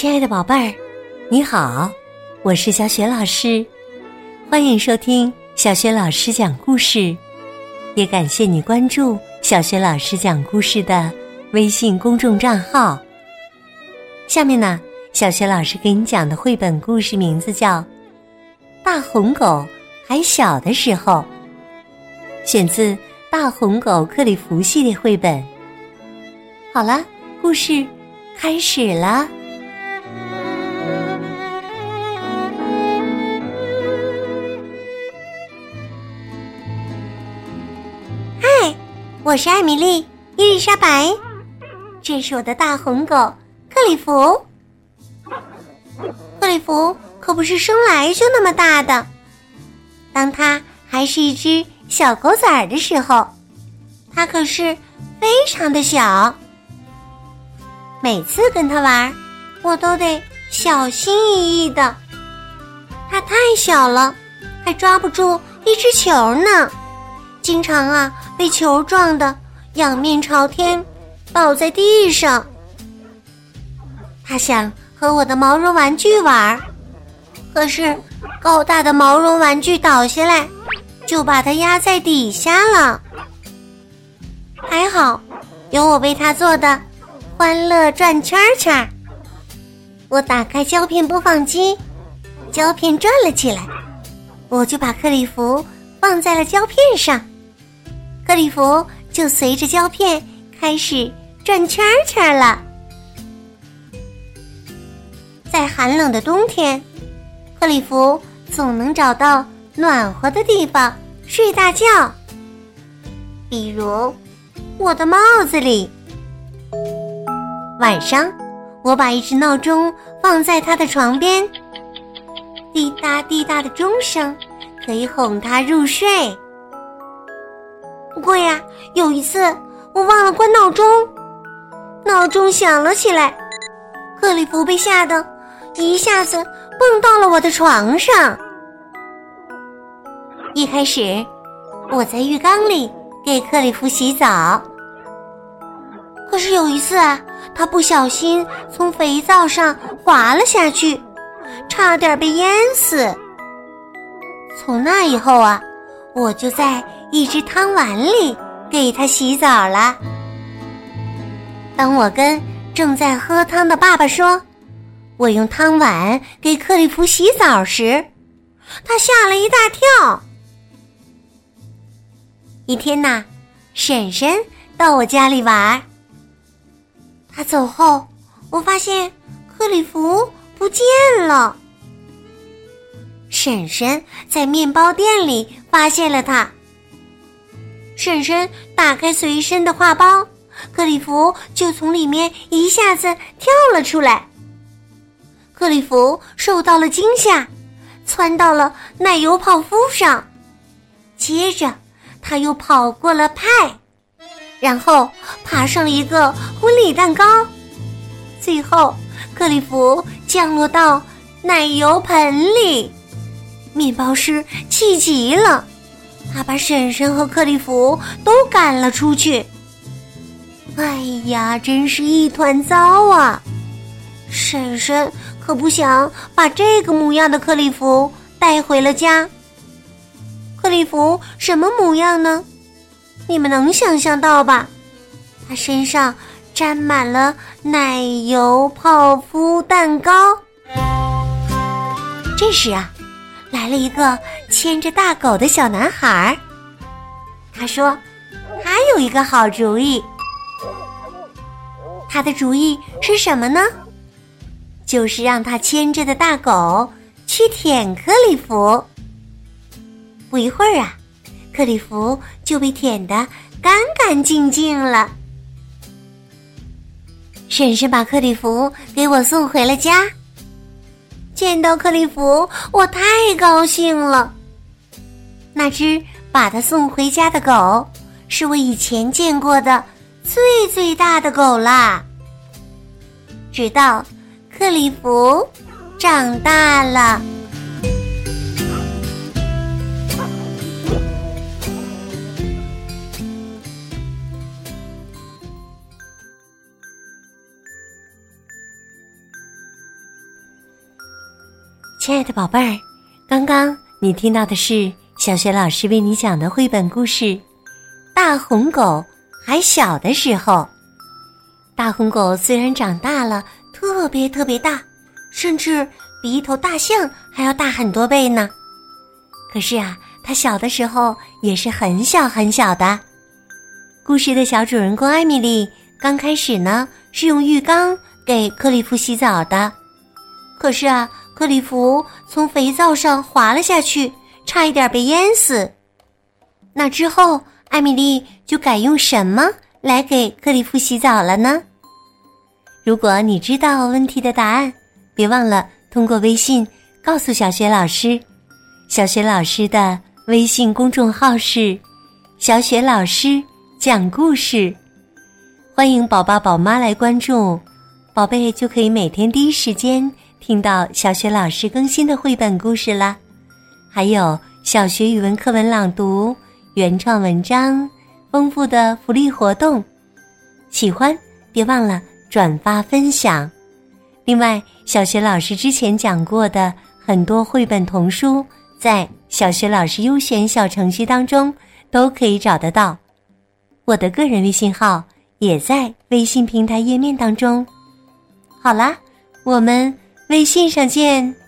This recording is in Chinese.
亲爱的宝贝儿，你好，我是小雪老师，欢迎收听小雪老师讲故事，也感谢你关注小雪老师讲故事的微信公众账号。下面呢，小雪老师给你讲的绘本故事名字叫《大红狗还小的时候》，选自《大红狗克里夫》系列绘本。好了，故事开始了。我是艾米丽·伊丽莎白，这是我的大红狗克里夫。克里夫可不是生来就那么大的，当他还是一只小狗崽儿的时候，他可是非常的小。每次跟他玩，我都得小心翼翼的。他太小了，还抓不住一只球呢。经常啊，被球撞的仰面朝天，倒在地上。他想和我的毛绒玩具玩，可是高大的毛绒玩具倒下来，就把它压在底下了。还好，有我为他做的欢乐转圈圈。我打开胶片播放机，胶片转了起来，我就把克里夫放在了胶片上。克里弗就随着胶片开始转圈圈了。在寒冷的冬天，克里弗总能找到暖和的地方睡大觉，比如我的帽子里。晚上，我把一只闹钟放在他的床边，滴答滴答的钟声可以哄他入睡。不过呀，有一次我忘了关闹钟，闹钟响了起来，克里夫被吓得一下子蹦到了我的床上。一开始我在浴缸里给克里夫洗澡，可是有一次啊，他不小心从肥皂上滑了下去，差点被淹死。从那以后啊，我就在。一只汤碗里给他洗澡了。当我跟正在喝汤的爸爸说，我用汤碗给克里夫洗澡时，他吓了一大跳。一天呐，婶婶到我家里玩，他走后，我发现克里夫不见了。婶婶在面包店里发现了他。婶婶打开随身的画包，克里夫就从里面一下子跳了出来。克里夫受到了惊吓，窜到了奶油泡芙上，接着他又跑过了派，然后爬上了一个婚礼蛋糕，最后克里夫降落到奶油盆里。面包师气极了。他把婶婶和克里夫都赶了出去。哎呀，真是一团糟啊！婶婶可不想把这个模样的克里夫带回了家。克里夫什么模样呢？你们能想象到吧？他身上沾满了奶油泡芙蛋糕。这时啊。来了一个牵着大狗的小男孩他说：“他有一个好主意。他的主意是什么呢？就是让他牵着的大狗去舔克里夫。不一会儿啊，克里夫就被舔得干干净净了。婶婶把克里夫给我送回了家。”见到克里夫，我太高兴了。那只把他送回家的狗，是我以前见过的最最大的狗啦。直到克里夫长大了。亲爱的宝贝儿，刚刚你听到的是小学老师为你讲的绘本故事《大红狗还小的时候》。大红狗虽然长大了，特别特别大，甚至比一头大象还要大很多倍呢。可是啊，它小的时候也是很小很小的。故事的小主人公艾米丽刚开始呢是用浴缸给克里夫洗澡的，可是啊。克里夫从肥皂上滑了下去，差一点被淹死。那之后，艾米丽就改用什么来给克里夫洗澡了呢？如果你知道问题的答案，别忘了通过微信告诉小雪老师。小雪老师的微信公众号是“小雪老师讲故事”，欢迎宝宝宝妈来关注，宝贝就可以每天第一时间。听到小学老师更新的绘本故事啦，还有小学语文课文朗读、原创文章、丰富的福利活动，喜欢别忘了转发分享。另外，小学老师之前讲过的很多绘本童书，在小学老师优选小程序当中都可以找得到。我的个人微信号也在微信平台页面当中。好啦，我们。微信上见。